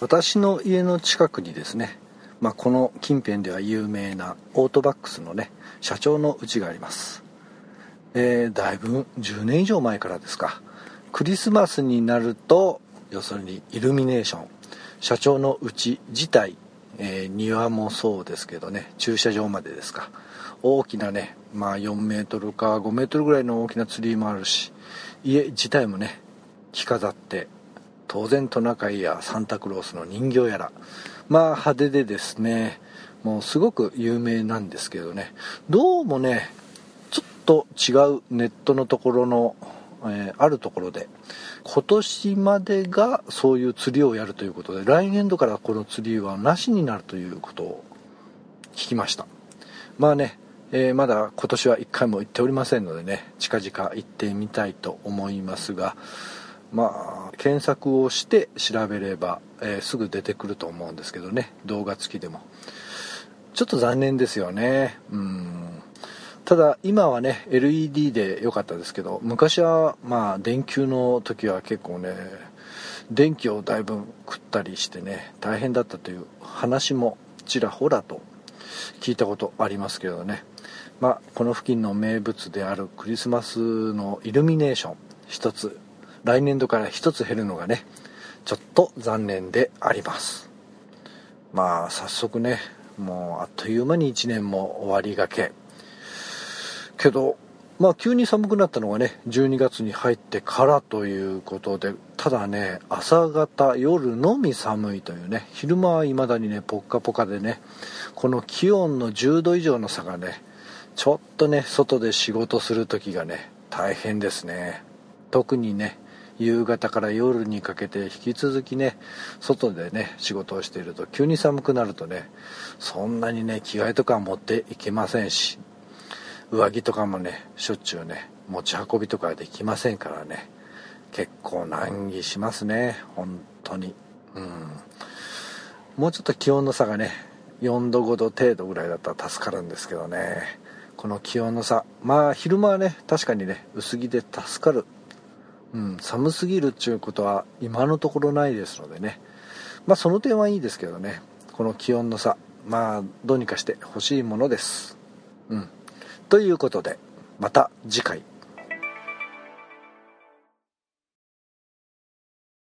私の家の近くにですね、まあ、この近辺では有名なオートバックスのね社長の家があります、えー、だいぶ10年以上前からですか。クリスマスになると要するにイルミネーション社長の家自体、えー、庭もそうですけどね駐車場までですか。大きなねまあ4メートルか5メートルぐらいの大きなツリーもあるし家自体もね着飾って当然トナカイやサンタクロースの人形やらまあ派手でですねもうすごく有名なんですけどね。どうもねちょっと違うネットのところの、えー、あるところで今年までがそういう釣りをやるということで来年度からこの釣りはなしになるということを聞きました。まあねえー、まだ今年は1回も行っておりませんのでね近々行ってみたいと思いますがまあ検索をして調べれば、えー、すぐ出てくると思うんですけどね。動画付きでも。ちょっと残念ですよね。うん。ただ今はね LED で良かったですけど昔はまあ電球の時は結構ね電気をだいぶ食ったりしてね大変だったという話もちらほらと聞いたことありますけどね。まあ、この付近の名物であるクリスマスのイルミネーション一つ来年度から一つ減るのがねちょっと残念であります。まあ早速ねもうあっという間に1年も終わりがけ。けどまあ急に寒くなったのがね12月に入ってからということでただね朝方夜のみ寒いというね昼間は未だにねポッカポカでねこの気温の10度以上の差がねちょっとね外で仕事する時がね大変ですね。特にね夕方から夜にかけて引き続きね外でね仕事をしていると急に寒くなるとねそんなにね着替えとか持っていけませんし上着とかもねしょっちゅうね持ち運びとかできませんからね結構難儀しますね本当に。うん。もうちょっと気温の差がね4度5度程度ぐらいだったら助かるんですけどね。この気温の差。まあ昼間はね確かにね薄着で助かる、うん、寒すぎるっちゅうことは今のところないですのでね。まあその点はいいですけどね。この気温の差。まあどうにかして欲しいものです。うん。ということでまた次回。